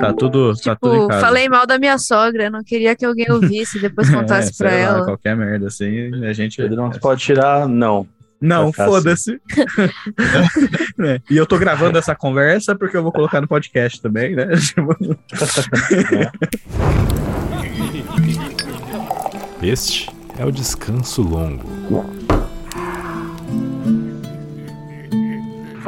Tá tudo, tá tudo em Tipo, casa. falei mal da minha sogra, não queria que alguém ouvisse e depois contasse É, pra sei lá, ela. qualquer merda assim, a gente... Pedrão, você pode tirar? Não. Não, ficar assim. foda-se. É, E eu tô gravando essa conversa porque eu vou colocar no podcast também, né? Tipo, Este é o descanso longo.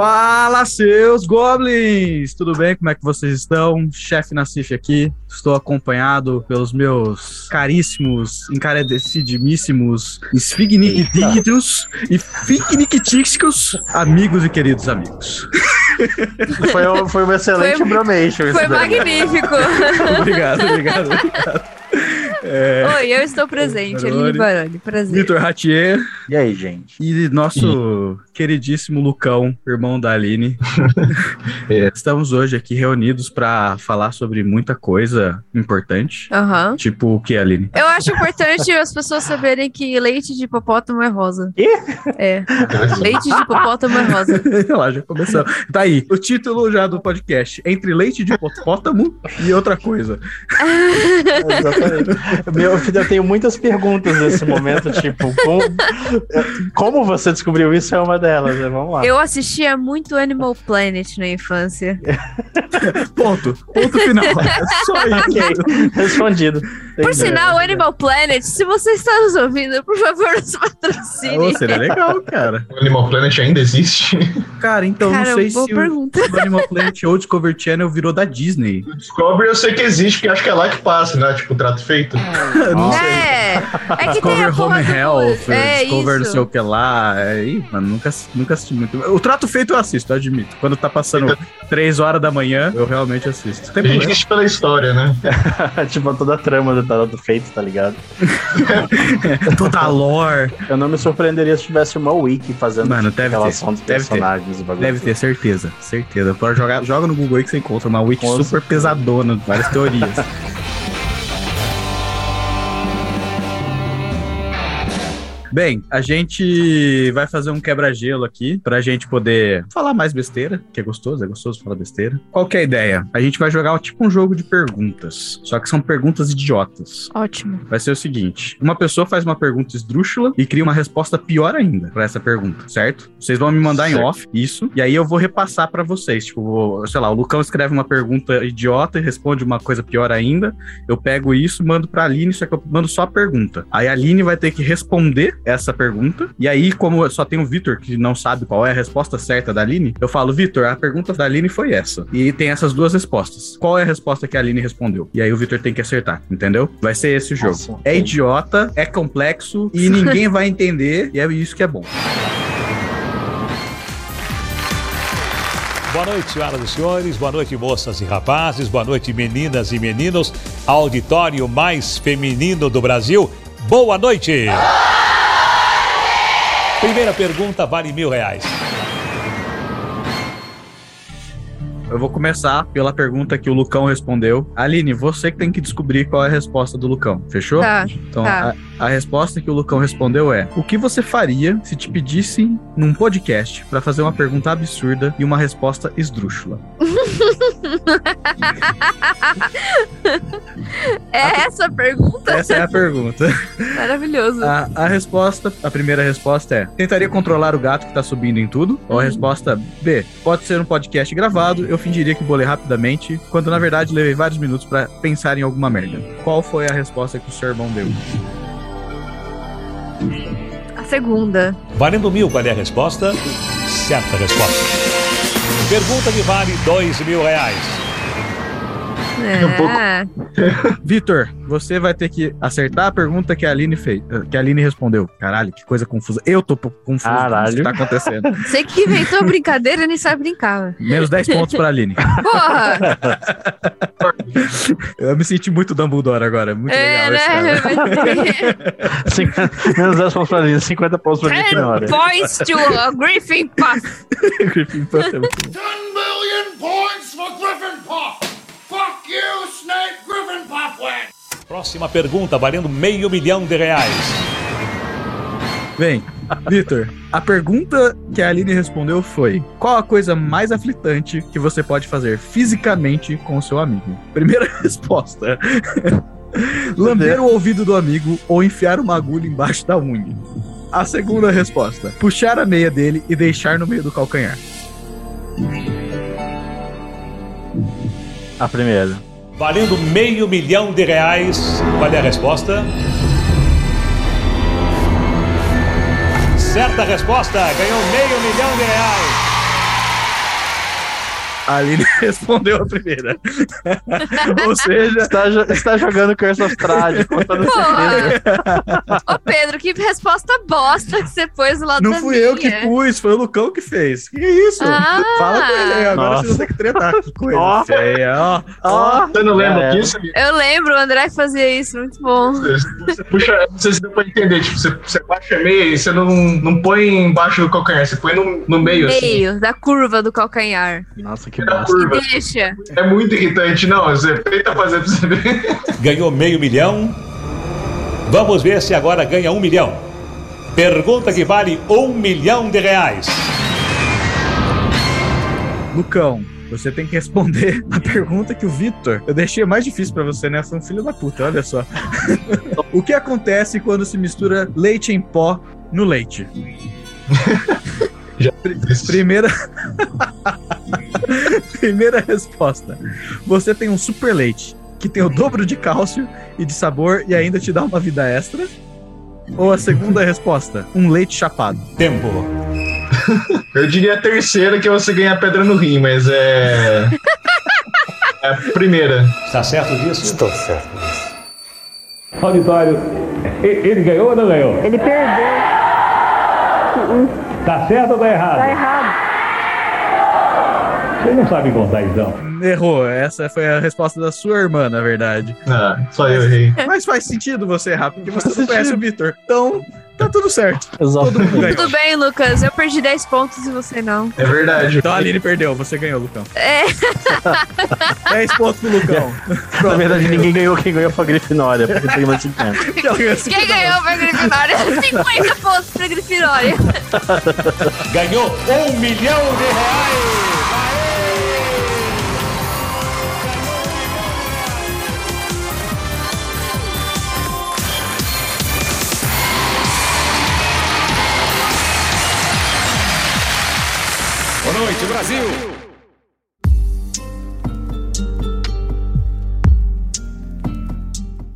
Fala, seus goblins! Tudo bem? Como é que vocês estão? Chefe Nassif aqui. Estou acompanhado pelos meus caríssimos, encarecidíssimos, esfigniquititos e ficniquitísticos amigos e queridos amigos. Foi, um- foi um excelente Foi- bromation. Foi daí. magnífico. obrigado, obrigado, obrigado. É, Oi, eu estou presente. Aline Baroni. Prazer. Vitor Ratier E aí, gente? e nosso queridíssimo Lucão, irmão da Aline. É. Estamos hoje aqui reunidos para falar sobre muita coisa importante. Aham. Tipo o que, Aline? Eu acho importante as pessoas saberem que leite de hipopótamo é rosa. Quê? É. Leite de hipopótamo é rosa. Olha lá, já começou. Tá aí, o título já do podcast. Entre leite de hipopótamo e outra coisa. Exatamente. Meu filho, eu tenho muitas perguntas nesse momento, tipo, como, como você descobriu isso é uma delas, né? Vamos lá. Eu assistia muito Animal Planet na infância. Ponto. Ponto final. É só isso. respondido. Por sinal, Animal Planet, se você está nos ouvindo, por favor, nos patrocine. Ô, seria legal, cara. O Animal Planet ainda existe? Cara, então Cara, não sei boa se pergunta. o Animal Planet ou Discovery Channel virou da Disney. O Discovery eu sei que existe, porque acho que é lá que passa, né? Tipo, o trato feito. Não sei. É, é que tem Discover a Home do- Health, É Discover não isso. sei o que lá. É, ih, mano, nunca, nunca assisti muito. O Trato Feito eu assisto, eu admito. Quando tá passando 3 horas da manhã, eu realmente assisto. Tem A gente pela história, né? tipo, toda a trama do Tarot Feito, tá ligado? Toda lore. Eu não me surpreenderia se tivesse uma wiki fazendo Mano, deve ter. relação dos Deve ter. personagens. bagulho. Deve ter, certeza. Certeza. Pode jogar, joga no Google aí que você encontra uma wiki Com super pesadona, várias teorias. Bem, a gente vai fazer um quebra-gelo aqui pra gente poder falar mais besteira, que é gostoso, é gostoso falar besteira. Qual que é a ideia? A gente vai jogar tipo um jogo de perguntas, só que são perguntas idiotas. Ótimo. Vai ser o seguinte: uma pessoa faz uma pergunta esdrúxula e cria uma resposta pior ainda pra essa pergunta, certo? Vocês vão me mandar em Certo. off isso, e aí eu vou repassar pra vocês. Tipo, vou- sei lá, o Lucão escreve uma pergunta idiota e responde uma coisa pior ainda. Eu pego isso, mando pra Aline, só que eu mando só a pergunta. Aí a Aline vai ter que responder essa pergunta. E aí, como só tem o Vitor que não sabe qual é a resposta certa da Aline, eu falo, Vitor, a pergunta da Aline foi essa. E tem essas duas respostas. Qual é a resposta que a Aline respondeu? E aí o Vitor tem que acertar, entendeu? Vai ser esse o jogo. Nossa, É idiota, é complexo e ninguém vai entender, e é isso que é bom. Boa noite, senhoras e senhores. Boa noite, moças e rapazes. Boa noite, meninas e meninos. Auditório mais feminino do Brasil. Boa noite! Primeira pergunta vale mil reais. Eu vou começar pela pergunta que o Lucão respondeu. Aline, você que tem que descobrir qual é a resposta do Lucão, fechou? Tá. Então, tá. a, a resposta que o Lucão respondeu é: O que você faria se te pedissem num podcast pra fazer uma pergunta absurda e uma resposta esdrúxula? É essa a pergunta? Essa é a pergunta. Maravilhoso. A, a resposta, a primeira resposta é: Tentaria controlar o gato que tá subindo em tudo? Ou a resposta B: Pode ser um podcast gravado, eu fingiria que bolei rapidamente, quando na verdade levei vários minutos pra pensar em alguma merda. Qual foi a resposta que o seu irmão deu? A segunda. Valendo mil, qual é a resposta? Certa resposta. Pergunta que vale dois mil reais. É. Vitor, você vai ter que acertar a pergunta que a Aline fez, eh, que a Aline respondeu. Caralho, que coisa confusa. Eu tô confuso com Caralho. isso que tá acontecendo. Você que inventou a brincadeira nem sabe brincar. Menos 10 pontos pra Aline. Porra! Eu me senti muito Dumbledore agora. Muito É, legal esse cara. né? Cinquenta- Menos 10 pontos pra mim, 50 pontos pra mim aqui na hora. Ten points to a Griffin Puff. Griffin Puff é muito bom. 10 million points for Griffin Puff! You, Snake Griffin Puffwing! Próxima pergunta, valendo meio milhão de reais. Bem, Vitor, a pergunta que a Aline respondeu foi: qual a coisa mais aflitante que você pode fazer fisicamente com o seu amigo? Primeira resposta. Lamber o ouvido do amigo ou enfiar uma agulha embaixo da unha. A segunda resposta: puxar a meia dele e deixar no meio do calcanhar. A primeira. Valendo meio milhão de reais. Qual é a resposta? Certa resposta, ganhou meio milhão de reais. A Aline respondeu a primeira. ou seja, Está, está jogando Curse of toda certeza. Porra! Ô, Pedro, que resposta bosta que você pôs do lado não da fui minha. eu que pus, foi o Lucão que fez. Que isso? Ah! Fala com ele aí, agora Nossa. vocês vão ter que tretar. Que coisa Ó. feia, ó. Ó, Você não lembra É. disso? Eu lembro, o André fazia isso, muito bom. Você puxa, não sei se deu pra entender, tipo, você, você baixa a meia e você não, não põe embaixo do calcanhar, você põe no, no meio, assim. Meio, da curva do calcanhar. Nossa, que Bosta. E curva. deixa. É muito irritante, não. Você tenta fazer pra você ver. Ganhou meio milhão. Vamos ver se agora ganha um milhão. Pergunta que vale um milhão de reais. Lucão, você tem que responder a pergunta que o Vitor. Eu deixei mais difícil pra você, né? Foi um filho da puta, olha só. o que acontece quando se mistura leite em pó no leite? Primeira. Primeira resposta. Você tem um super leite que tem o dobro de cálcio e de sabor e ainda te dá uma vida extra? Ou a segunda resposta, um leite chapado? Tempo. Eu diria a terceira que é você ganha pedra no rim, mas é. É a primeira. Está certo disso? Estou certo disso. Auditório, ele ganhou ou não ganhou? Ele perdeu. Tá certo ou tá errado? Tá errado. Vocês não sabem contar então. Errou, essa foi a resposta da sua irmã, na verdade. Ah, só eu errei. Mas faz sentido você errar, porque você não conhece o. Vitor. Então, tá tudo certo. Exato. Tudo bem, Lucas. Eu perdi 10 pontos e você não. É verdade. Então a Aline perdeu, você ganhou, Lucão. É, 10 pontos pro Lucão. Na verdade, ninguém ganhou. Quem ganhou foi a Grifinória, porque tem mais 50. Ela ganhou cinco quem ganhou foi a Grifinória. 50 pontos pra Grifinória. Ganhou um milhão de reais. Boa noite, Brasil.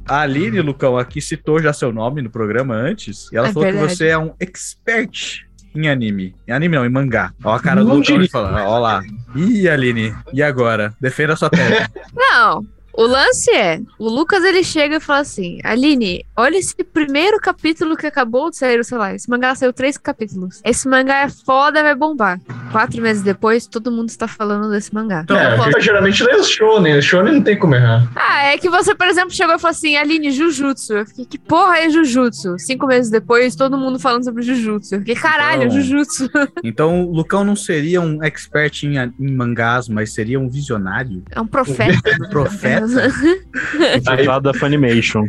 A Aline, Lucão, aqui citou já seu nome no programa antes. E ela É falou verdade. que você é um expert em anime. Em anime não, em mangá. Ó a cara do Não Lucão diria. falando. Ó lá. Ih, Aline, e agora? Defenda a sua tese. Não. O lance é, o Lucas ele chega e fala assim: Aline, olha esse primeiro capítulo que acabou de sair, sei lá, esse mangá saiu três capítulos. Esse mangá é foda, vai bombar. Quatro meses depois, todo mundo está falando desse mangá. Então, É, posso- geralmente lê os shonen. Os shonen não tem como errar. Ah, é que você, por exemplo, chegou e falou assim, Aline, Jujutsu. Eu fiquei, que porra é Jujutsu? Cinco meses depois, todo mundo falando sobre Jujutsu. Eu fiquei, caralho, Então, Jujutsu. Então, o Lucão não seria um expert em, em mangás, mas seria um visionário? É um profeta. Um profeta? Infiltrado da Funimation.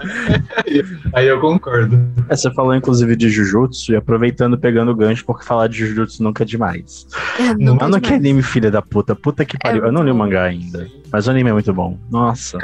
Aí eu concordo. É, você falou inclusive de Jujutsu, e aproveitando, pegando o gancho, porque falar de Jujutsu nunca é demais. É, nunca Mano, que demais. anime, filha da puta. Puta que pariu. Eu não li o mangá ainda. Mas o anime é muito bom. Nossa.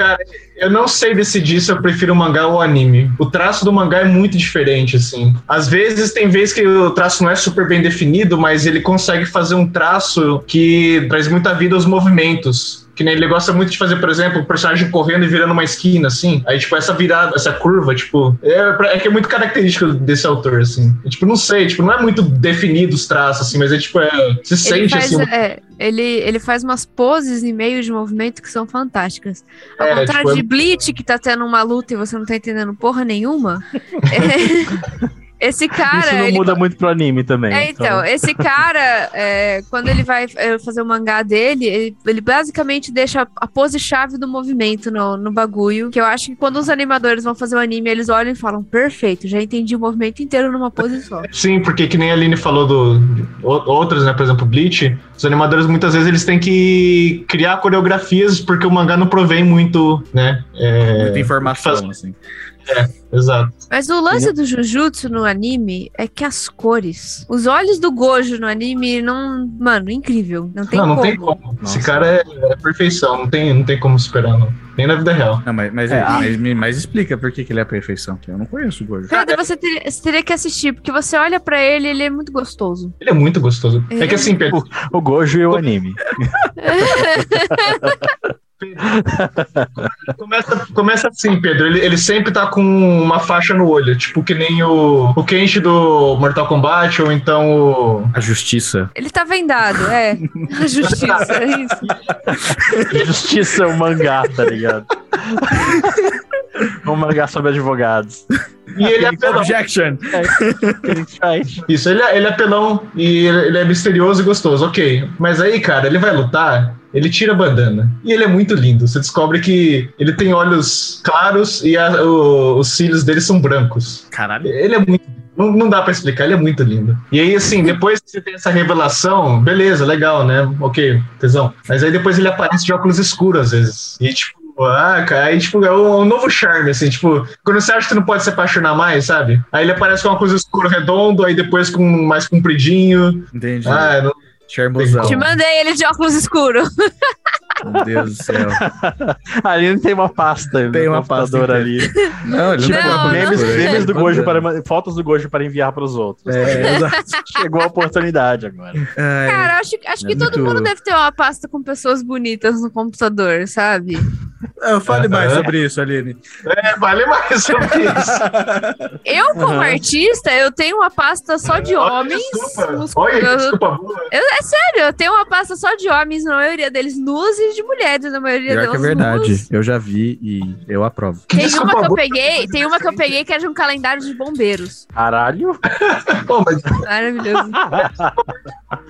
Eu não sei decidir se eu prefiro o mangá ou o anime. O traço do mangá é muito diferente, assim. Às vezes tem vezes que o traço não é super bem definido, mas ele consegue fazer um traço que traz muita vida aos movimentos. Que nem ele gosta muito de fazer, por exemplo, o personagem correndo e virando uma esquina, assim. Aí, tipo, essa virada, essa curva, tipo, é, é que é muito característico desse autor, assim. E, tipo, não sei, tipo, não é muito definido os traços, assim, mas é tipo, é, se Ele sente faz, assim. é, ele, ele faz umas poses em meio de movimento que são fantásticas. Ao É, contrário tipo, é- de Bleach, que tá tendo uma luta e você não tá entendendo porra nenhuma. é, esse cara. Isso não ele muda muito pro anime também. É, então, esse cara, é, quando ele vai é, fazer o mangá dele, ele, ele basicamente deixa a, pose-chave do movimento no, no bagulho. Que eu acho que quando os animadores vão fazer o anime, eles olham e falam: perfeito, já entendi o movimento inteiro numa pose só. Sim, porque que nem a Aline falou do outros, né, por exemplo, Bleach, os animadores muitas vezes eles têm que criar coreografias porque o mangá não provém muito, né? é, Muita informação, faz- assim. Exato. Mas o lance do Jujutsu no anime é que as cores. Os olhos do Gojo no anime não. Mano, incrível. Não tem não, não como. tem como. Esse cara é, é perfeição, não tem, não tem como superar, não. Nem na vida real. Não, mas, mas, É, mas, mas- mas explica por que, que ele é a perfeição. que Eu não conheço o Gojo. Pedro, você teria, você teria que assistir, porque você olha pra ele ele é muito gostoso. Ele é muito gostoso. É, que assim, Pedro, O Gojo e o anime. começa, começa assim, Pedro. Ele, ele sempre tá com uma faixa no olho, tipo que nem o, o Kenshi do Mortal Kombat, ou então o. A justiça. Ele tá vendado, é. A justiça, é isso. Justiça é um mangá, tá ligado? um mangá sobre advogados. E ele é apelão. Objection! Ele faz. Isso, ele é, ele é apelão e ele é misterioso e gostoso, ok. Mas aí, cara, ele vai lutar, ele tira a bandana. E ele é muito lindo. Você descobre que ele tem olhos claros e a- o- os cílios dele são brancos. Caralho. Ele é muito. Não, não dá pra explicar, ele é muito lindo. E aí, assim, depois que você tem essa revelação, beleza, legal, né? Ok, tesão. Mas aí depois ele aparece de óculos escuros às vezes. E tipo. Ah, cara, aí, tipo, é um, um novo charme, assim, tipo, quando você acha que não pode se apaixonar mais, sabe? Aí ele aparece com uma coisa escuro redondo, aí depois com mais compridinho. Entendi. Ah, não, Charmosão. Te mandei ele de óculos escuros. Meu Deus do céu. Ali não tem uma pasta Tem uma pasta ali. Não, ele Tipo, Não, memes, não. memes do Gojo para fotos do Gojo para enviar para os outros. É, exato. Chegou a oportunidade agora. Ai, Cara, acho, acho que É todo muito- mundo deve ter uma pasta com pessoas bonitas no computador, sabe? Eu fale mais sobre isso, Aline. é, vale mais sobre isso. Eu, como Aham. artista, eu tenho uma pasta só de Olha, homens. Desculpa, nos- olha, eu- desculpa boa. eu- é sério, eu tenho uma pasta só de homens, na maioria deles nus e de mulheres, na maioria Pior delas que é verdade. nus. Eu já vi e eu aprovo. Tem desculpa uma que eu peguei, tem uma que eu peguei que é de um calendário de bombeiros. Caralho. Mas Maravilhoso.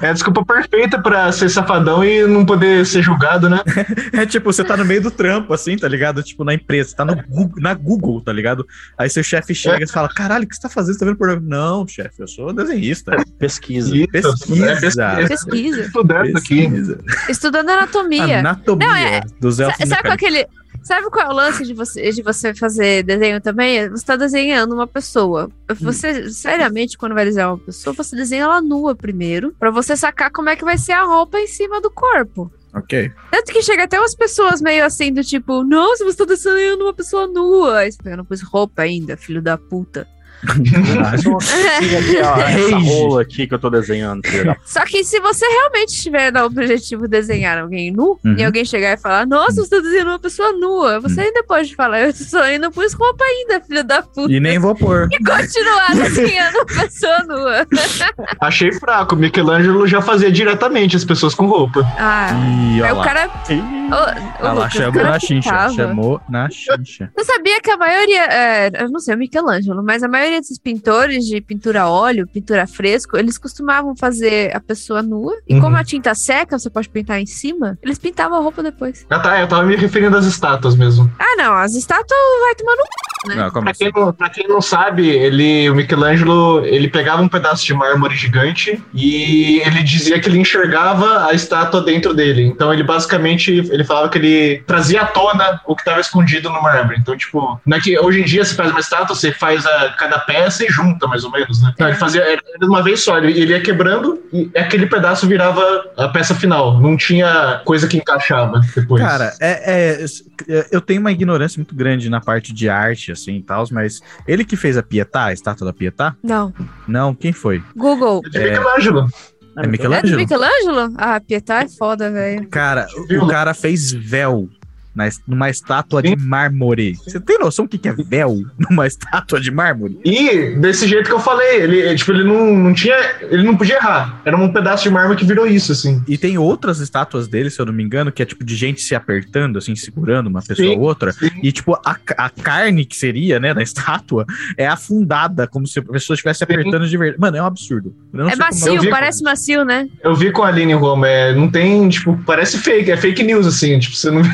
é a desculpa perfeita pra ser safadão e não poder ser julgado, né? É tipo, você tá no meio do trampo, assim, tá ligado? Tipo, na empresa, tá no Google, na Google, tá ligado? Aí seu chefe chega e fala: caralho, o que você tá fazendo? Você tá vendo por Não, chefe, eu sou desenhista. Pesquisa. Isso, Pesquisa. é pesquisa. Pesquisa. Estudando aqui. Pesquisa. Estudando anatomia. Anatomia Não, é- dos Sabe qual é mecânicos. aquele. Sabe qual é o lance de você, de você fazer desenho também? Você tá desenhando uma pessoa. Você, seriamente, quando vai desenhar uma pessoa, você desenha ela nua primeiro, pra você sacar como é que vai ser a roupa em cima do corpo. Ok. Tanto que chega até umas pessoas meio assim, do tipo, nossa, você tá desenhando uma pessoa nua. Aí você eu não pus roupa ainda, filho da puta. Siga aqui, ó, essa rola aqui que eu tô desenhando. Só que se você realmente tiver no objetivo de desenhar alguém nu, Uhum. e alguém chegar e falar, nossa, você tá desenhando uma pessoa nua, você ainda pode falar, eu só ainda pus roupa ainda, filho da puta. E nem vou pôr. E continuar desenhando uma pessoa nua. Achei fraco. Michelangelo já fazia diretamente as pessoas com roupa. Ah, E olha o cara. Ô, ô, Olha lá, o chamou na chincha. pintava. Chamou na chincha. Você sabia que a maioria, é, eu não sei o Michelangelo, mas a maioria desses pintores de pintura a óleo, pintura fresco, eles costumavam fazer a pessoa nua. E Uhum. como a tinta seca, você pode pintar em cima, eles pintavam a roupa depois. Ah, tá, eu tava me referindo às estátuas mesmo. Ah, não, as estátuas vai tomar no. Né? Não, Pra assim? quem, não, pra quem não sabe, ele, o Michelangelo, ele pegava um pedaço de mármore gigante e ele dizia que ele enxergava a estátua dentro dele. Então ele basicamente, ele falava que ele trazia à tona o que estava escondido no mármore. Então, tipo, não é que hoje em dia você faz uma estátua, você faz a, cada peça e junta, mais ou menos, né? Não, ele fazia era de uma vez só, ele, ele ia quebrando e aquele pedaço virava a peça final. Não tinha coisa que encaixava depois. Cara, é, é- eu tenho uma ignorância muito grande na parte de arte, assim, e tal, mas ele que fez a Pietà, a estátua da Pietà? Não. Não, quem foi? Google. É de Michelangelo. É É do Michelangelo? Michelangelo? Ah, Pietà é foda, velho. Cara, o cara fez véu na, numa estátua de mármore. Você tem noção do que que é véu numa estátua de mármore? E desse jeito que eu falei, ele, tipo, ele não, não tinha. Ele não podia errar. Era um pedaço de mármore que virou isso, assim. E tem outras estátuas dele, se eu não me engano, que é tipo de gente se apertando, assim, segurando uma pessoa Sim, ou outra. sim. E, tipo, a, a carne que seria, né, da estátua é afundada, como se a pessoa estivesse apertando de verdade. Mano, é um absurdo. É macio, vi- parece macio, né? Eu vi com a Aline Roma, é, não tem, tipo, parece fake, é fake news, assim, tipo, você não vê.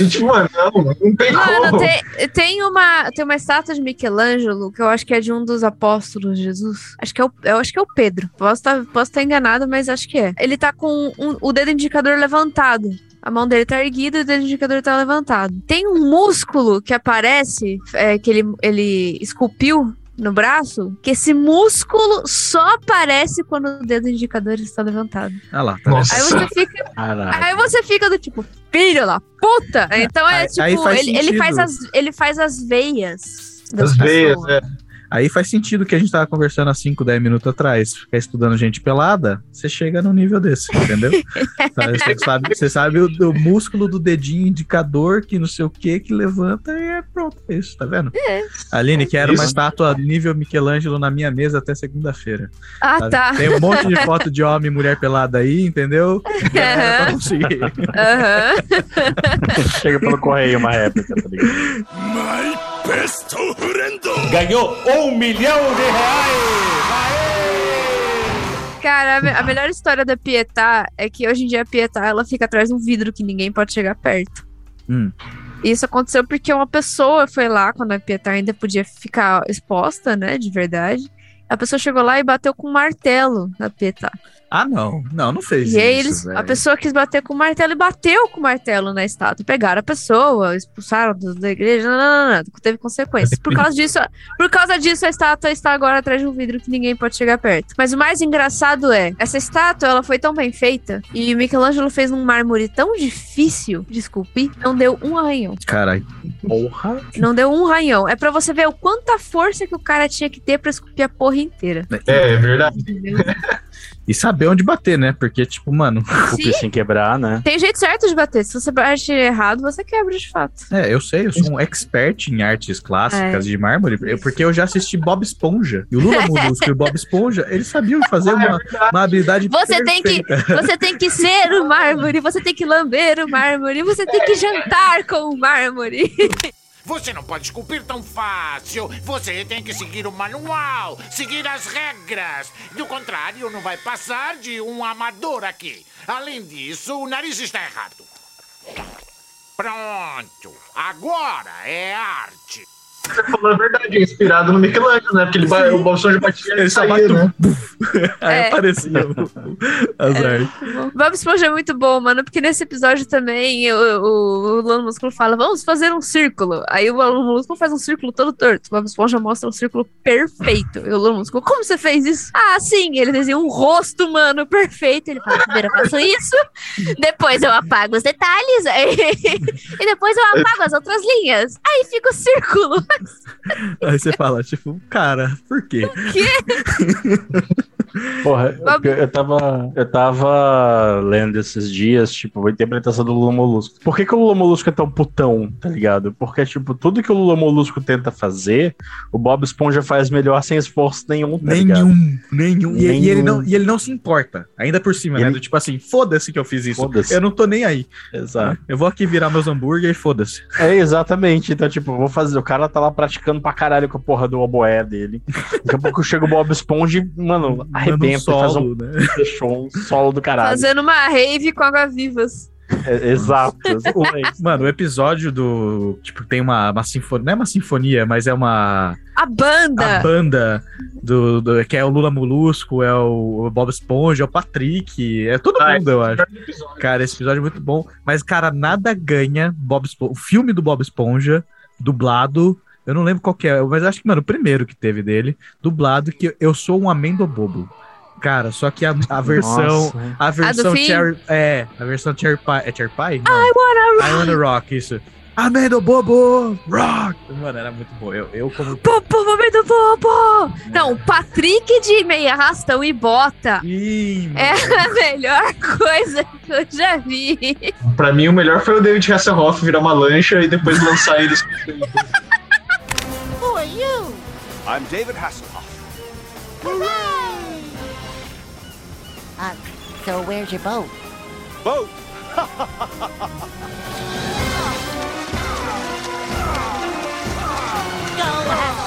E, tipo, mano, não, não tem Mano, como. tem, tem, uma, tem uma estátua de Michelangelo que eu acho que é de um dos apóstolos de Jesus. Acho que é o, eu acho que é o Pedro. Posso estar posso tá enganado, mas acho que é. Ele tá com um- o dedo indicador levantado. A mão dele tá erguida e o dedo indicador tá levantado. Tem um músculo que aparece, é, que ele, ele esculpiu no braço, que esse músculo só aparece quando o dedo indicador está levantado. Ah lá, tá Nossa. Aí você fica, Caralho. aí você fica do tipo, filho da puta! Então é Aí- tipo, aí faz ele, ele faz as, ele faz as veias. Das As veias, pessoas. é. Aí faz sentido que a gente tava conversando há 5, 10 minutos atrás. Ficar estudando gente pelada, você chega num nível desse, entendeu? Você sabe, você sabe o, o músculo do dedinho indicador que não sei o que que levanta e é pronto. É isso, tá vendo? Aline, quero uma estátua nível Michelangelo na minha mesa até segunda-feira. Ah, sabe? tá. Tem um monte de foto de homem e mulher pelada aí, entendeu? É pra conseguir. Aham. Chega pelo correio uma réplica, tá ligado? Ganhou um milhão de reais! Cara, a, me- a melhor história da Pietá é que hoje em dia a Pietá ela fica atrás de um vidro que ninguém pode chegar perto. Hum. Isso aconteceu porque uma pessoa foi lá quando a Pietá ainda podia ficar exposta, né, de verdade. A pessoa chegou lá e bateu com um martelo na Pietá. Ah, não. Não, não fez E aí isso. eles, a pessoa quis bater com o martelo e bateu com o martelo na estátua. Pegaram a pessoa, expulsaram da igreja, não, não, não, não, teve consequências. Por causa disso, por causa disso a estátua está agora atrás de um vidro que ninguém pode chegar perto. Mas o mais engraçado é, essa estátua, ela foi tão bem feita e o Michelangelo fez num mármore tão difícil de esculpir, não deu um arranhão. Caralho. Porra. Não deu um arranhão. É pra você ver o quanta força que o cara tinha que ter pra esculpir a porra inteira. É, é verdade. E saber onde bater, né? Porque, tipo, mano. Cupim sem quebrar, né? Tem jeito certo de bater. Se você bate errado, você quebra de fato. É, eu sei, eu sou um expert em artes clássicas de mármore, eu- porque eu já assisti Bob Esponja. E o Lula Molusco e o Bob Esponja, eles sabiam fazer uma, uma habilidade Você tem que, perfeita. você tem que ser o mármore, você tem que lamber o mármore, você tem que jantar com o mármore. Você não pode esculpir tão fácil. Você tem que seguir o manual, seguir as regras. Do contrário, não vai passar de um amador aqui. Além disso, o nariz está errado. Pronto. Agora é arte. Você falou a verdade, é inspirado no Michelangelo, né? Porque ele, o Bolsonaro batia Ele e só né? Aí É. aparecia o- as artes. Bob Esponja é muito bom, mano, porque nesse episódio também o, o, o Lula Músculo fala, vamos fazer um círculo. Aí o Lula Músculo faz um círculo todo torto. O Bob Esponja mostra um círculo perfeito. E o Lula Músculo, como você fez isso? Ah, sim, ele desenha um rosto humano perfeito. Ele fala, primeiro eu faço isso, depois eu apago os detalhes, aí- e depois eu apago as outras linhas. Aí fica o círculo. Aí você fala, tipo, cara, por quê? Porra, Bob- eu, eu tava, eu tava lendo esses dias, tipo, a interpretação do Lula Molusco. Por que, que o Lula Molusco é tão putão, tá ligado? Porque, tipo, tudo que o Lula Molusco tenta fazer, o Bob Esponja faz melhor sem esforço nenhum, tá ligado? Nenhum, nenhum. E, e ele Nenhum. não, e ele não se importa. Ainda por cima, né? Ele- Do tipo assim, foda-se que eu fiz isso. Foda-se. Eu não tô nem aí. Exato. Eu vou aqui virar meus hambúrguer e foda-se. É, exatamente. Então, tipo, eu vou fazer. O cara tá lá praticando pra caralho com a porra do oboé dele. Daqui a pouco chega o Bob Esponja e, mano, Manda um arrebenta, faz um solo, né? show, um solo do caralho. Fazendo uma rave com água-vivas. É, exato. Mano, o episódio do. Tipo, tem uma, uma sinfonia. Não é uma sinfonia, mas é uma. A banda! A banda do, do- que é o Lula Molusco, é o Bob Esponja, é o Patrick, é todo Ah, mundo, eu acho. Cara, esse episódio é muito bom. Mas, cara, nada ganha Bob Esponja. O filme do Bob Esponja, dublado. Eu não lembro qual que é, mas acho que, mano, o primeiro que teve dele, dublado, que eu sou um amêndoa bobo. Cara, só que a, a versão. Nossa. A versão fim? Cherry. É, a versão Cherry Pie. É Cherry Pie? Não. I wanna rock. I wanna rock, isso. Amendo Bobo! Rock! Mano, era muito bom. Eu, eu como. Popo, momento popo! Não, Patrick de meia arrastão e bota Ih, é mano. a melhor coisa que eu já vi. Pra mim, o melhor foi o David Hasselhoff virar uma lancha e depois lançar eles. Are you? I'm David Hasselhoff. Uh, so where's your boat? Boat. Go,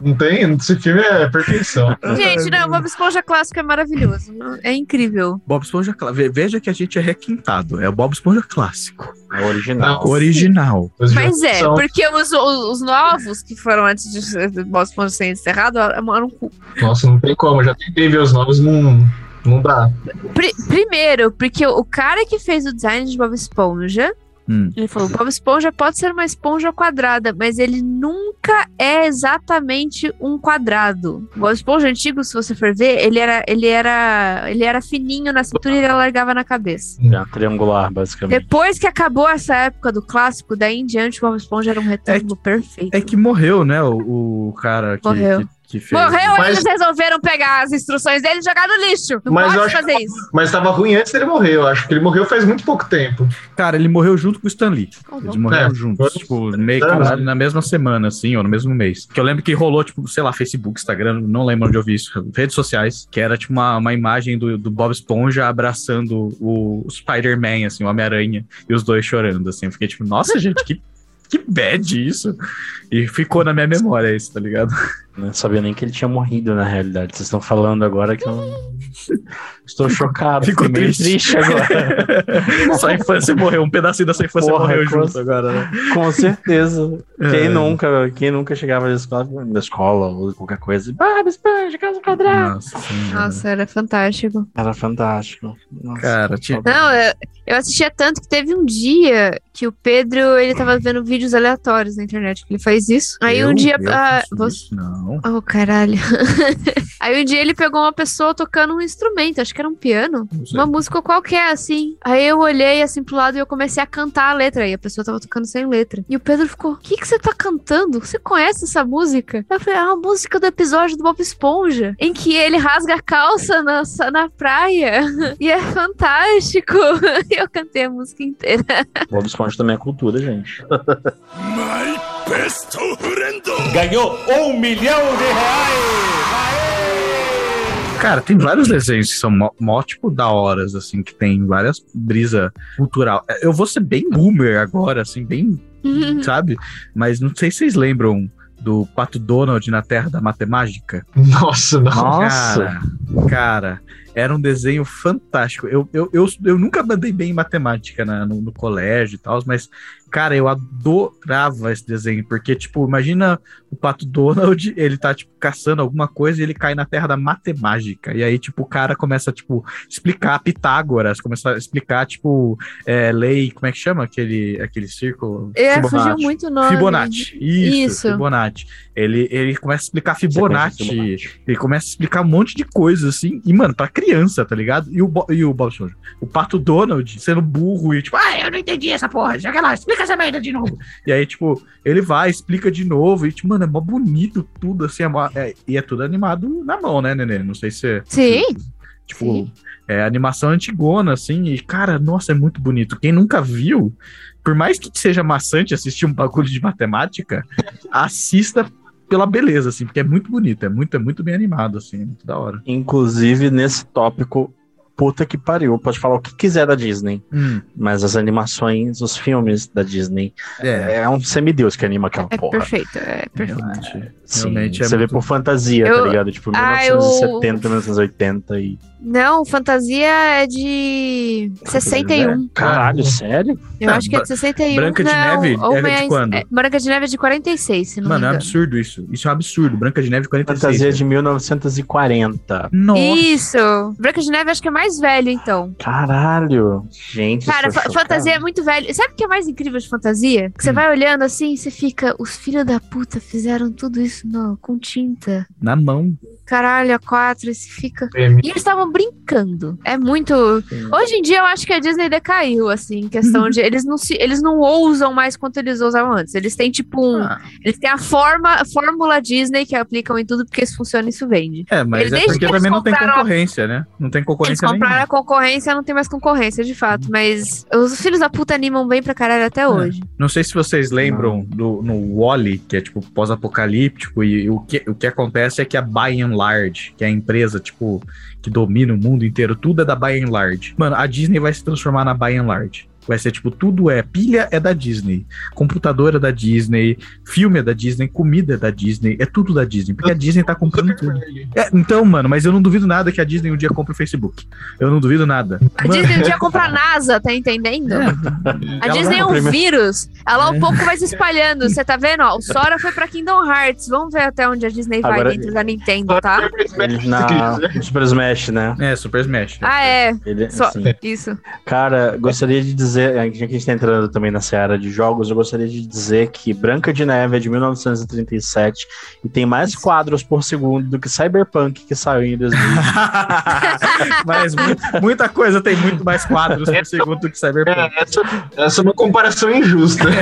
Não tem? Esse filme é perfeição. Gente, não, o Bob Esponja clássico é maravilhoso. É incrível. Bob Esponja clássico. Ve- Veja que a gente é requintado. É o Bob Esponja clássico. É original. O original. Mas é, são- porque os, os, os novos que foram antes de Bob Esponja ser encerrado eram um cu. Nossa, não tem como. Já tentei ver os novos, não, Não dá. Pri- primeiro, porque o cara que fez o design de Bob Esponja, Hum. ele falou: Bob Esponja pode ser uma esponja quadrada, mas ele nunca é exatamente um quadrado. O Bob Esponja antigo, se você for ver, ele era, ele era, ele era fininho na cintura e ele largava na cabeça. É, triangular, basicamente. Depois que acabou essa época do clássico, daí em diante, o Bob Esponja era um retângulo perfeito. É que morreu, né? O, o cara que, Morreu. que, que fez. Morreu, Mas- eles resolveram pegar as instruções dele e jogar no lixo. Não Mas eu pode acho fazer que- isso. Mas tava ruim antes dele morrer, eu acho que ele morreu faz muito pouco tempo. Cara, ele morreu junto com o Stan Lee. Eles morreram É. juntos, tipo, meio que Caralho. na mesma semana, assim, ou no mesmo mês. Que eu lembro que rolou, tipo, sei lá, Facebook, Instagram, não lembro onde eu vi isso, redes sociais, que era, tipo, uma, uma imagem do, do Bob Esponja abraçando o Spider-Man, assim, o Homem-Aranha, e os dois chorando, assim. Eu fiquei, tipo, nossa, gente, que, que bad isso. E ficou na minha memória isso, tá ligado? Não sabia nem que ele tinha morrido na realidade. Vocês estão falando agora que eu estou chocado. ficou fiquei meio triste. agora. sua infância morreu, um pedacinho da sua infância Porra, morreu com- junto agora, né? Com certeza. Quem É. nunca, quem nunca chegava na escola, na escola ou qualquer coisa, Bob Esponja, casa quadrada. Nossa, sim, Nossa, era fantástico. Era fantástico. Nossa, Cara, tinha- Não, eu, eu assistia tanto que teve um dia que o Pedro, ele tava vendo vídeos aleatórios na internet, que ele faz isso. Aí Eu? um dia... Eu ah, você... isso? Não. Oh, caralho. Aí um dia ele pegou uma pessoa tocando um instrumento, acho que era um piano. Uma música qualquer, assim. Aí eu olhei assim pro lado e eu comecei a cantar a letra. E a pessoa tava tocando sem letra. E o Pedro ficou: O que que você tá cantando? Você conhece essa música? Eu falei: É uma música do episódio do Bob Esponja, em que ele rasga a calça na, na praia. E é fantástico. E eu cantei a música inteira. Bob Esponja também é cultura, gente. My best friend! Ganhou um milhão de reais! Cara, tem vários desenhos que são mó, mó, tipo da horas, assim, que tem várias brisa cultural. Eu vou ser bem boomer agora, assim, bem, sabe? Mas não sei se vocês lembram do Pato Donald na Terra da Matemática. Nossa, não. Nossa. Cara, cara, era um desenho fantástico. Eu, eu, eu, eu nunca mandei bem em matemática na- no, no colégio e tal, mas, cara, eu adorava esse desenho, porque, tipo, imagina o Pato Donald, ele tá, tipo, caçando alguma coisa e ele cai na terra da matemática. E aí, tipo, o cara começa, tipo, explicar Pitágoras, começa a explicar, tipo, é, lei, como é que chama aquele, aquele círculo? É, Fibonacci. fugiu muito o nome. Fibonacci. Isso, Isso. Fibonacci. Ele, ele começa a explicar. Fibonacci. Ele começa a explicar um monte de coisa, assim. E, mano, pra criança, tá ligado? E o, Bo- e o Bob Esponja. O Pato Donald sendo burro e, tipo, ah, eu não entendi essa porra. Joga lá, explica essa merda de novo. e aí, tipo, ele vai, explica de novo. E, tipo, mano, é mó bonito tudo, assim. É mó- é- e é tudo animado na mão, né, Nenê? Não sei se... Sim. Tipo, Sim. é animação antigona, assim, e, cara, nossa, é muito bonito. Quem nunca viu, por mais que seja maçante assistir um bagulho de matemática, assista pela beleza, assim, porque é muito bonito, é muito, é muito bem animado, assim, é muito da hora. Inclusive, nesse tópico, puta que pariu. Pode falar o que quiser da Disney. Hum, Mas as animações, os filmes da Disney, é, é um semideus que anima aquela É porra. perfeito, é perfeito. realmente, Sim, realmente é você vê muito... por fantasia, Eu- tá ligado? Tipo, Ah, eu- 1970, 1980 e. Não, fantasia é de 61. Caralho, sério? Eu Não, acho que é de 61. Branca de não, Neve ou é de quando? é, Branca de Neve é de 46, se não Mano, me é engano. absurdo isso. Isso é um absurdo. Branca de Neve 46. Fantasia de 1940. Nossa. Isso! Branca de Neve acho que é mais velho, então. Caralho. Gente, Cara, fa- chocado. fantasia é muito velho. Sabe o que é mais incrível de fantasia? Que você Hum. vai olhando assim e você fica. Os filhos da puta fizeram tudo isso não, com tinta. Na mão. Caralho, a quatro, e você fica. Prêmio. E eles estavam brincando. É muito. Hoje em dia eu acho que a Disney decaiu, assim, em questão de. Eles não, se, eles não ousam mais quanto eles ousavam antes. Eles têm, tipo, um. Ah, Eles têm a forma, a fórmula Disney que aplicam em tudo, porque isso funciona e isso vende. é, mas Eles- é desde porque que eles também não tem compraram a- concorrência, né? Não tem Eles concorrência compraram nenhuma. a concorrência, não tem mais concorrência, de fato. Mas os filhos da puta animam bem pra caralho até hoje. Não sei se vocês lembram do, no Wally, que é tipo pós-apocalíptico, e o que, o que acontece é que a and Large, que é a empresa, tipo, que domina o mundo inteiro, tudo é da By and Large. Mano, a Disney vai se transformar na By and Large. Vai ser tipo, tudo é. Pilha é da Disney, computador é da Disney, filme é da Disney, comida é da Disney, é tudo da Disney, porque a Disney tá comprando tudo. É, então, mano, mas eu não duvido nada que a Disney um dia compre o Facebook. Eu não duvido nada. A Disney um dia compra a NASA, tá entendendo? A Disney é um primeiro- vírus. Ela ao pouco vai se espalhando. Você tá vendo? Ó, o Sora foi pra Kingdom Hearts. Vamos ver até onde a Disney vai Agora- dentro da Nintendo, tá? Na no Super Smash, né? É, Super Smash. Ah, é. Ele, Só- assim, Isso. Cara, gostaria de dizer, já que a gente tá entrando também na seara de jogos, eu gostaria de dizer que Branca de Neve é de 1937 e tem mais quadros por segundo do que Cyberpunk que saiu em 2000. Mas mu- muita coisa tem muito mais quadros por segundo do que Cyberpunk. É, essa, essa é uma comparação injusta.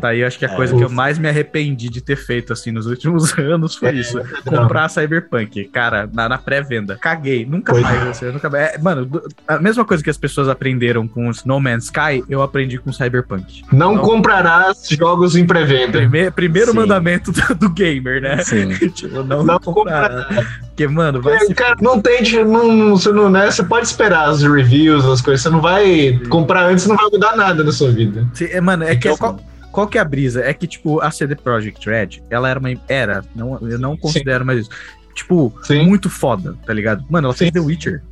Tá aí, acho que a coisa que eu mais me arrependi de ter feito, assim, nos últimos anos foi isso. Comprar Cyberpunk, cara, na, na pré-venda. Caguei, nunca mais. assim, nunca mais. É, mano, a mesma coisa que as pessoas aprenderam com No Man's Sky, eu aprendi com Cyberpunk. Não comprarás jogos em pré-venda. Prime- primeiro Sim. mandamento do, do gamer, né? Sim. tipo, não, Não comprar. Porque, mano, vai se Cara, não tem. de- Não, você, não, né, você pode esperar as reviews, as coisas. Você não vai comprar antes, não vai mudar nada na sua vida. Se- é, Mano, é que Então- qual, qual que é a brisa? É que, tipo, a CD Projekt Red, ela era uma. Era, não, eu não considero mais isso. Tipo, Sim. muito foda, tá ligado? Mano, ela fez Sim. The Witcher.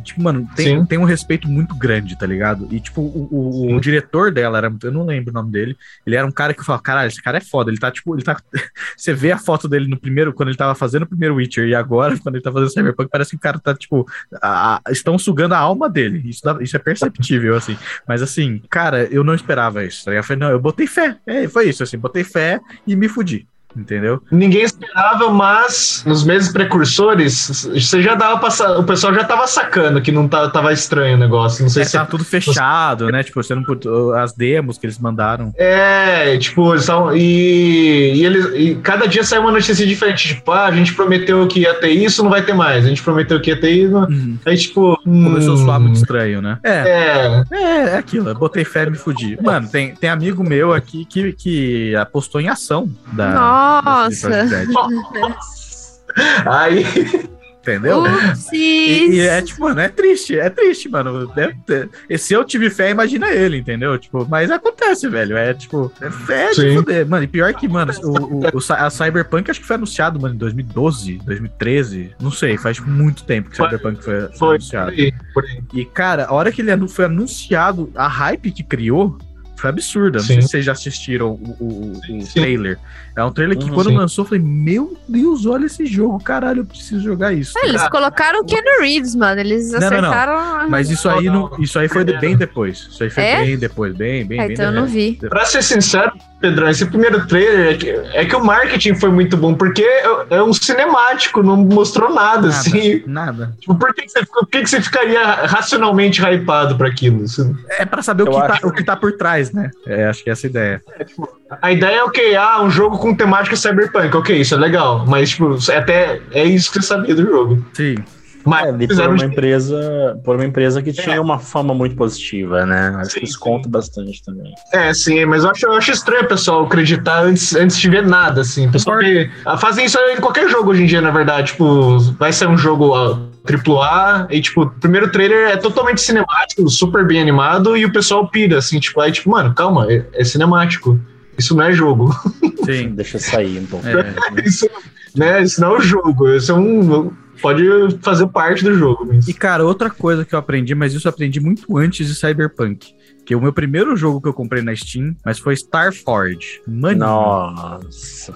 Tipo, mano, tem, Sim. tem um respeito muito grande, tá ligado? E, tipo, o, o- o diretor dela era. Eu não lembro o nome dele. Ele era um cara que fala: caralho, esse cara é foda. Ele tá, tipo, ele tá. Você vê a foto dele no primeiro, quando ele tava fazendo o primeiro Witcher, e agora, quando ele tá fazendo Cyberpunk, parece que o cara tá, tipo. a- a- estão sugando a alma dele. Isso, dá- isso é perceptível, assim. Mas assim, cara, eu não esperava isso. Tá ligado? Eu falei, não, eu botei fé. É, foi isso, assim, botei fé e me fudi. Entendeu? Ninguém esperava, mas nos meses precursores, você já dava pra, sa- O pessoal já tava sacando que não tá, tava estranho o negócio. Não sei É, se tá tudo fechado, né? Tipo, você não as demos que eles mandaram. É, tipo, eles tavam, e, e, eles, e cada dia sai uma notícia diferente. Tipo, ah, a gente prometeu que ia ter isso, não vai ter mais. A gente prometeu que ia ter isso. Uhum. Aí, tipo. Começou a hum, soar muito estranho, né? É, É, é, é aquilo. Eu botei fé e me fudi. Mano, tem, tem amigo meu aqui que, que apostou em ação da. da Nossa. Aí. entendeu? E, e é tipo, mano, é triste, é triste, mano. Deve ter- e se eu tive fé, imagina ele, entendeu? Tipo, mas acontece, velho. É tipo, é fé de Sim. fuder. Mano, e pior que, mano, o, o, a Cyberpunk acho que foi anunciado, mano, em 2012, 2013. Não sei, faz tipo, muito tempo que Cyberpunk foi, foi por anunciado. aí, por aí. E, cara, a hora que ele foi anunciado, a hype que criou foi absurda. Não Sim. sei se vocês já assistiram o, o- o Sim. trailer. É um trailer que Uhum, quando sim. lançou, eu falei, meu Deus, olha esse jogo, caralho, eu preciso jogar isso. É, Eles colocaram o Keanu Reeves, mano. Eles Não, não, não. acertaram. Mas isso aí, Não, isso aí foi de- bem depois. Isso aí foi É? bem depois, bem, bem, Ah, bem então eu não vi. Pra ser sincero, Pedrão, esse primeiro trailer é que, é que o marketing foi muito bom, porque é, é um cinemático, não mostrou nada, Nada, assim. nada. Tipo, por que, que, você, por que, que você ficaria racionalmente hypado pra aquilo? Você- É pra saber o que, tá, o que tá por trás, né? É, acho que é essa a ideia. A ideia é, ok, ah, um jogo com temática cyberpunk, ok, isso é legal, mas, tipo, é até é isso que você sabia do jogo. Sim. Mas É, ali por uma empresa, por uma empresa que É. tinha uma fama muito positiva, né? Acho Sim, que isso conta bastante também. É, sim, mas eu acho, eu acho estranho o pessoal acreditar antes, antes de ver nada, assim. Pessoal ah, fazem isso em qualquer jogo hoje em dia, na verdade. Tipo, vai ser um jogo ah, AAA e, tipo, o primeiro trailer é totalmente cinemático, super bem animado, e o pessoal pira, assim, tipo, aí, tipo, mano, calma, é, é cinemático. Isso não é jogo. Sim. Deixa sair um pouco. É. Isso, né, isso não é o jogo. Isso é um. Pode fazer parte do jogo. Mas... E, cara, outra coisa que eu aprendi, mas isso eu aprendi muito antes de Cyberpunk. Que o meu primeiro jogo que eu comprei na Steam, mas foi Starforge. Maninho. Nossa.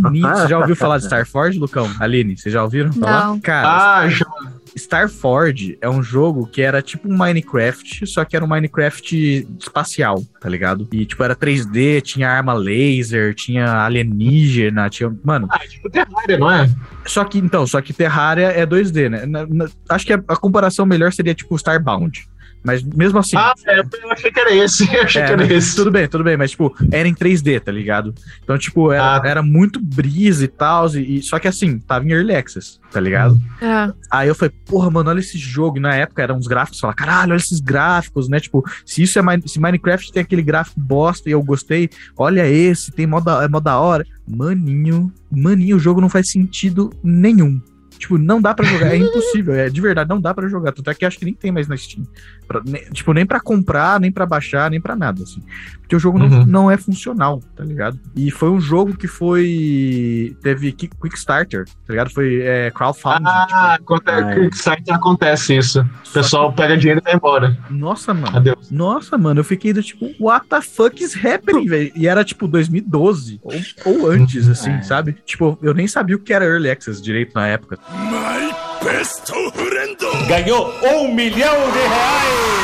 Maninho. Você já ouviu falar de Starforge, Lucão? Aline, vocês já ouviram falar? Não. Cara, Ah, já- Starforge é um jogo que era tipo um Minecraft, só que era um Minecraft espacial, tá ligado? E tipo, era 3D, tinha arma laser, tinha alienígena, tinha. Mano, ah, tipo Terraria, não é? só que então, só que Terraria é 2D, né? Na- na- acho que a, a comparação melhor seria tipo Starbound. Mas mesmo assim. Ah, é, eu achei que era esse. Eu achei É, que era mas esse. Tudo bem, tudo bem, mas tipo, era em 3D, tá ligado? Então, tipo, era, Ah. era muito brisa e tal, e, e- só que assim, tava em Early Access, tá ligado? É. Aí eu falei, porra, mano, olha esse jogo. E na época eram uns gráficos, fala, caralho, olha esses gráficos, né? Tipo, se isso é se Minecraft tem aquele gráfico bosta e eu gostei, olha esse, tem mó da, é mó da hora. Maninho, maninho, o jogo não faz sentido nenhum. Tipo, não dá pra jogar, é impossível, é de verdade, não dá pra jogar. Tanto é que acho que nem tem mais na Steam. Pra- nem- tipo, nem pra comprar, nem pra baixar, nem pra nada, assim. Porque o jogo não, Uhum. não é funcional, tá ligado? E foi um jogo que foi. Teve Ki- Quickstarter, tá ligado? Foi é, crowdfunding. Ah, tipo, acontece, Ah, é. Kickstarter acontece isso. O pessoal pega dinheiro e vai embora. Nossa, mano. Adeus. Nossa, mano, eu fiquei do tipo, what the fuck is happening, velho? E era tipo 2012, ou, ou antes, assim, É. sabe? Tipo, eu nem sabia o que era Early Access direito na época. My best friend! Ganhou um milhão de reais!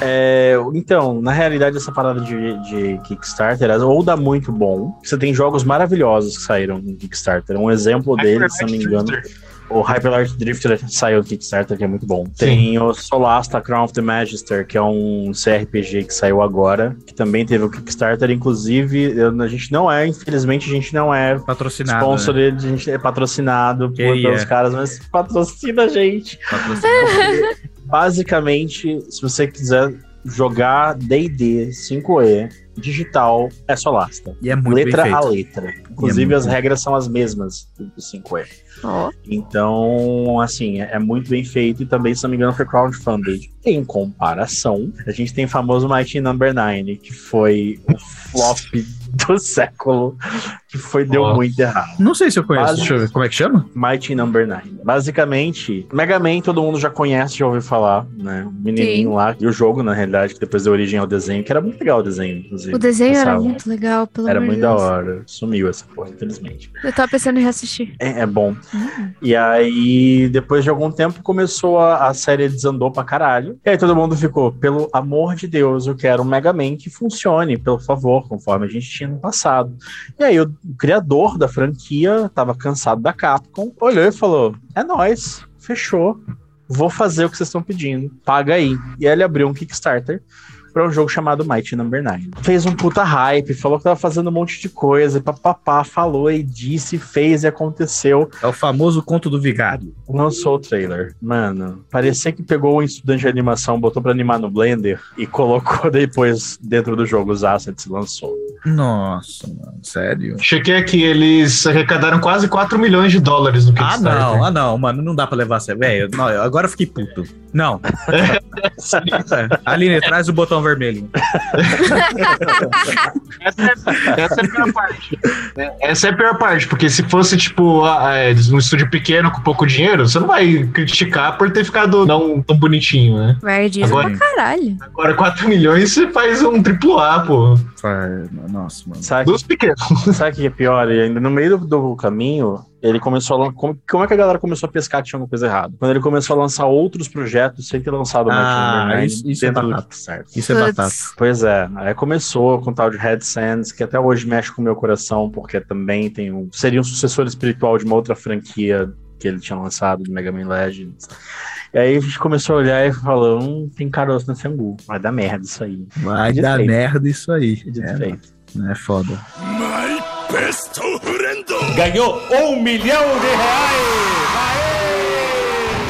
É, então, na realidade, essa parada de, de Kickstarter ou dá muito bom. Você tem jogos maravilhosos que saíram no Kickstarter. Um exemplo deles, se não me engano o Hyper Light Drifter saiu no Kickstarter, que é muito bom. Tem o Solasta Crown of the Magister, que é um CRPG que saiu agora, que também teve o Kickstarter. Inclusive, eu- a gente não é, infelizmente, a gente não é Patrocinado. sponsor, né? a gente é patrocinado por, pelos caras, mas patrocina a gente. Patrocinado. Basicamente, se você quiser jogar D&D 5e digital, é Solasta. E é muito letra bem a letra. Inclusive, muito as bom. regras são as mesmas do 5e. Ó. Então, assim, é, é muito bem feito e também, se não me engano, foi crowdfunded. Em comparação, a gente tem o famoso Mighty Number 9, que foi o flop do século, que foi deu Nossa. muito errado. Não sei se eu conheço. Deixa eu ver. Como é que chama? Mighty Number 9. Basicamente, Mega Man todo mundo já conhece, já ouviu falar, né? O menininho Sim. lá. E o jogo, na realidade, que depois deu origem ao desenho, que era muito legal o desenho, inclusive. O desenho era muito legal, pelo Era amor muito de da Deus. hora. Sumiu essa porra, infelizmente. Eu tava pensando em reassistir. É, é bom. E aí, depois de algum tempo, começou a, a série desandou pra caralho. E aí todo mundo ficou, pelo amor de Deus, eu quero um Mega Man que funcione, pelo favor, conforme a gente tinha no passado. E aí o, o criador da franquia tava cansado da Capcom, olhou e falou: é nóis, fechou. Vou fazer o que vocês estão pedindo. Paga aí. E aí ele abriu um Kickstarter para um jogo chamado Mighty Number 9. Fez um puta hype, falou que tava fazendo um monte de coisa, e papapá, falou e disse, fez e aconteceu. É o famoso conto do vigário. Lançou o trailer. Mano, parecia que pegou um estudante de animação, botou pra animar no Blender e colocou depois dentro do jogo os assets e lançou. Nossa, mano, sério? Chequei aqui, eles arrecadaram quase 4 milhões de dólares no Ah, Kickstarter. não, ah, não, mano, não dá pra levar a sério. Velho, agora eu fiquei puto. Não. Aline, traz o botão vermelho. Essa é, essa é a pior parte. Essa é a pior parte, porque se fosse, tipo, um estúdio pequeno com pouco dinheiro, você não vai criticar por ter ficado não tão bonitinho, né? Merdice Agora- pra caralho. Agora, 4 milhões você faz um triplo A, pô. Nossa, mano. Sabe, Dos pequenos. sabe o que é pior? E ainda no meio do, do caminho, ele começou a como, como é que a galera começou a pescar que tinha alguma coisa errada? Quando ele começou a lançar outros projetos sem ter lançado o ah, Nine, né? isso, isso é batata, certo? Isso é batata. Pois é, aí começou com o tal de Red Sands, que até hoje mexe com o meu coração, porque também tem um seria um sucessor espiritual de uma outra franquia que ele tinha lançado do Mega Man Legends. E aí a gente começou a olhar e falou: hum, tem caroço nesse angu. Vai dar merda isso aí. Vai dar merda isso aí. É, é, é foda. My best Ganhou um milhão de reais!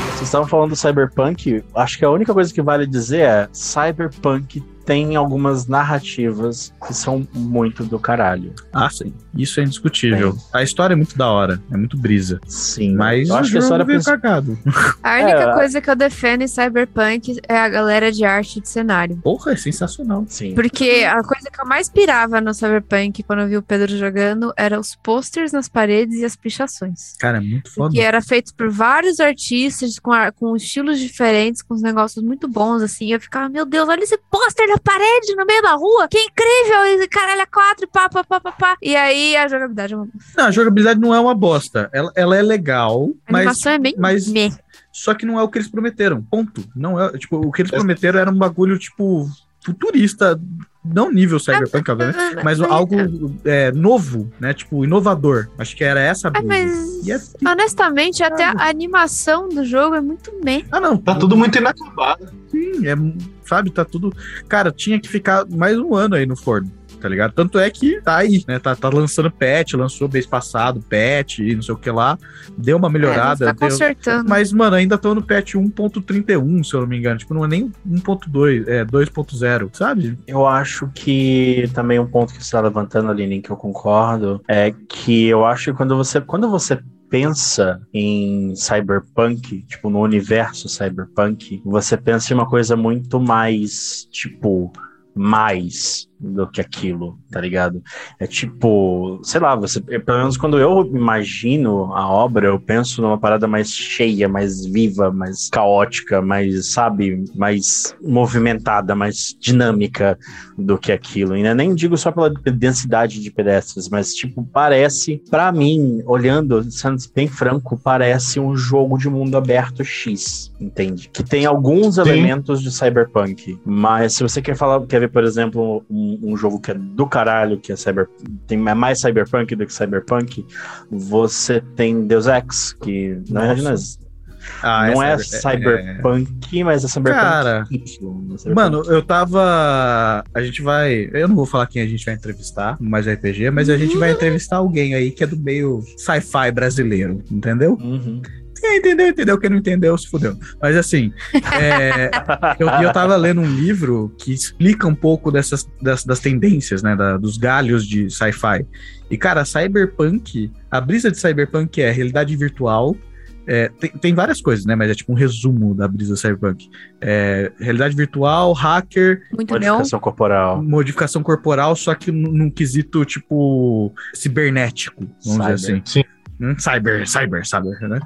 Vocês estavam falando do Cyberpunk, acho que a única coisa que vale dizer é Cyberpunk tem algumas narrativas que são muito do caralho. Ah, sim. Isso é indiscutível. A história é muito da hora. É muito brisa. Sim, Mas eu acho que a história veio principal. cagado. A única É. coisa que eu defendo em Cyberpunk é a galera de arte de cenário. Porra, é sensacional. Sim. Porque a coisa que eu mais pirava no Cyberpunk quando eu vi o Pedro jogando era os posters nas paredes e as pichações. Cara, é muito foda. Que era feito por vários artistas com, com estilos diferentes, com os negócios muito bons, assim. Eu ficava, meu Deus, olha esse pôster na parede, no meio da rua. Que incrível! Esse caralho é quatro, pá, pá, pá, pá, pá. E aí a jogabilidade é uma... Não, a jogabilidade não é uma bosta. Ela, ela é legal, A mas, animação é bem mas meh. só que não é o que eles prometeram. Ponto. Não é, tipo, o que eles prometeram era um bagulho tipo futurista, não nível cyberpunk, obviamente, mas algo é, novo, né? Tipo, inovador. Acho que era essa a Ah, brisa. mas E é- honestamente, até a animação do jogo é muito meh. Ah, não. Tá tudo muito inacabado. Sim, é, sabe, tá tudo. Cara, tinha que ficar mais um ano aí no forno, tá ligado? Tanto é que tá aí, né? Tá, tá lançando patch, lançou mês passado patch e não sei o que lá. Deu uma melhorada. É, tá deu- consertando. Mas, mano, ainda estão no patch 1.31, se eu não me engano. Tipo, não é nem 1.2, é 2.0, sabe? Eu acho que também um ponto que você está levantando, Aline, que eu concordo, é que eu acho que quando você, quando você pensa em cyberpunk, tipo, no universo cyberpunk, você pensa em uma coisa muito mais, tipo, mais do que aquilo, tá ligado? É tipo, sei lá, você, pelo menos quando eu imagino a obra, eu penso numa parada mais cheia, mais viva, mais caótica, mais, sabe, mais movimentada, mais dinâmica do que aquilo. E não é nem digo só pela densidade de pedestres, mas tipo, parece, para mim, olhando, sendo bem franco, parece um jogo de mundo aberto X, entende? Que tem alguns Sim. elementos de cyberpunk, mas se você quer falar, quer ver, por exemplo, um um, jogo que é do caralho, que é cyber, tem mais cyberpunk do que cyberpunk, você tem Deus Ex, que na verdade não é, ah, não é, é cyberpunk, é... mas é cyberpunk Cara, y, é cyberpunk. Mano, eu tava. A gente vai. Eu não vou falar quem a gente vai entrevistar, mais RPG, mas a gente vai entrevistar alguém aí que é do meio sci-fi brasileiro, entendeu? Uhum. Quem entendeu, entendeu. Quem não entendeu, se fudeu. Mas assim, é, eu, eu tava lendo um livro que explica um pouco dessas das, das tendências, né? Da, dos galhos de sci-fi. E, cara, cyberpunk, a brisa de cyberpunk é realidade virtual. É, tem, tem, várias coisas, né? Mas é tipo um resumo da brisa cyberpunk. É, realidade virtual, hacker. Muito modificação corporal. Modificação corporal, só que num, num quesito, tipo, cibernético, vamos Cyber. dizer assim. Sim. Hum, cyber, cyber, cyber, né?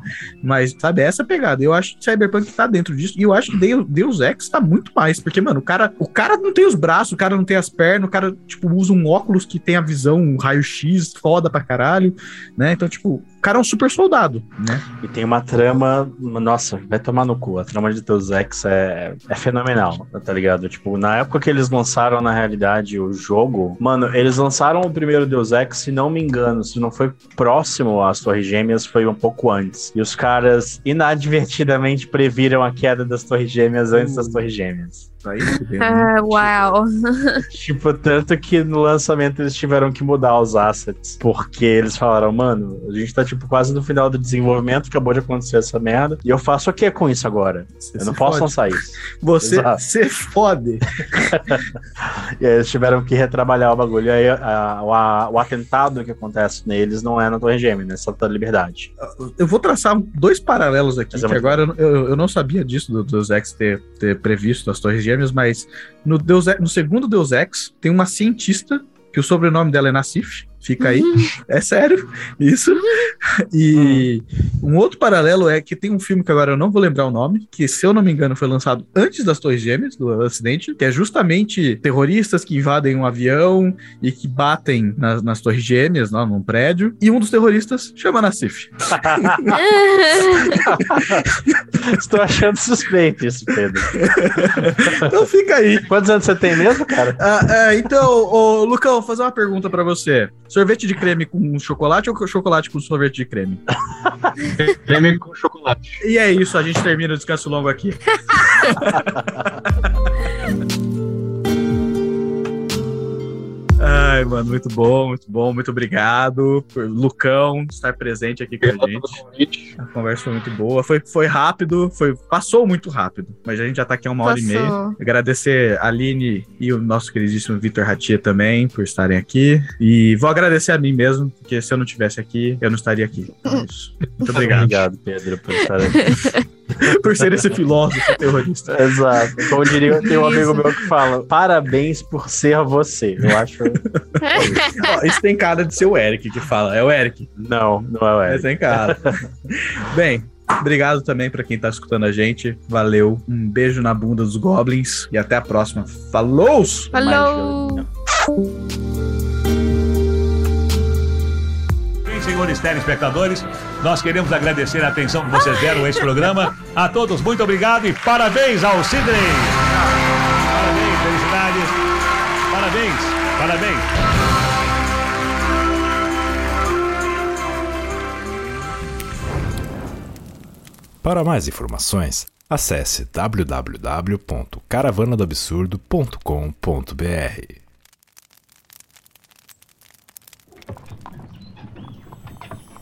Mas, sabe, essa pegada. Eu acho que Cyberpunk tá dentro disso. E eu acho que Deus, Deus Ex tá muito mais. Porque, mano, o cara, o cara não tem os braços, o cara não tem as pernas, o cara, tipo, usa um óculos que tem a visão um raio-x foda pra caralho, né? Então, tipo, o cara é um super soldado, né? E tem uma trama, nossa, vai tomar no cu. A trama de Deus Ex é, é fenomenal, tá ligado? Tipo, na época que eles lançaram, na realidade, o jogo, mano, eles lançaram o primeiro Deus Ex, se não me engano, se não foi próximo às Torres Gêmeas, foi um pouco antes. E os caras inadvertidamente previram a queda das Torres Gêmeas antes das Torres Gêmeas. Aí, ah, uau! tipo, tanto que no lançamento eles tiveram que mudar os assets. Porque eles falaram, mano, a gente tá, tipo, quase no final do desenvolvimento, acabou de acontecer essa merda. E eu faço o que com isso agora? Você eu não posso fode. lançar isso. Você se fode. e aí eles tiveram que retrabalhar o bagulho. E aí a, a, o atentado que acontece neles não é na Torre Gêmea, né? Só da Liberdade. Eu vou traçar dois paralelos aqui, Mas é que é agora eu, eu não sabia disso do, do Zex ter, ter previsto as Torres Gêmeas mas no, Deus, no segundo Deus Ex tem uma cientista que o sobrenome dela é Nassif, Fica aí. É sério, isso. E um outro paralelo é que tem um filme que agora eu não vou lembrar o nome, que, se eu não me engano, foi lançado antes das Torres Gêmeas, do acidente, que é justamente terroristas que invadem um avião e que batem nas, nas Torres Gêmeas, lá num prédio. E um dos terroristas chama Nassif. Estou achando suspeito isso, Pedro. então fica aí. Quantos anos você tem mesmo, cara? Ah, é, então, ô, Lucão, vou fazer uma pergunta para você. Sorvete de creme com chocolate ou chocolate com sorvete de creme? creme com chocolate. E é isso, a gente termina o descanso longo aqui. Ai, mano, muito bom, muito bom. Muito obrigado por Lucão estar presente aqui com a gente. A conversa foi muito boa. Foi, foi rápido, foi, passou muito rápido, mas a gente já tá aqui há uma passou. hora e meia. Agradecer a Aline e o nosso queridíssimo Vitor Ratia também por estarem aqui. E vou agradecer a mim mesmo, porque se eu não estivesse aqui, eu não estaria aqui. Então, é isso. Muito obrigado. obrigado, Pedro, por estar aqui. por ser esse filósofo terrorista. Exato. Como diria, tem um amigo meu que fala: parabéns por ser você. Eu acho. Ó, isso tem cara de ser o Eric que fala. É o Eric? Não, não é o Eric. Isso tem cara. Bem, Obrigado também para quem tá escutando a gente. Valeu. Um beijo na bunda dos goblins e até a próxima. Falou! Falou! Senhores telespectadores, nós queremos agradecer a atenção que vocês deram a esse programa. A todos, muito obrigado e parabéns ao Sidney. Parabéns, felicidades. Parabéns, parabéns. Para mais informações, acesse www.caravanadoabsurdo.com.br.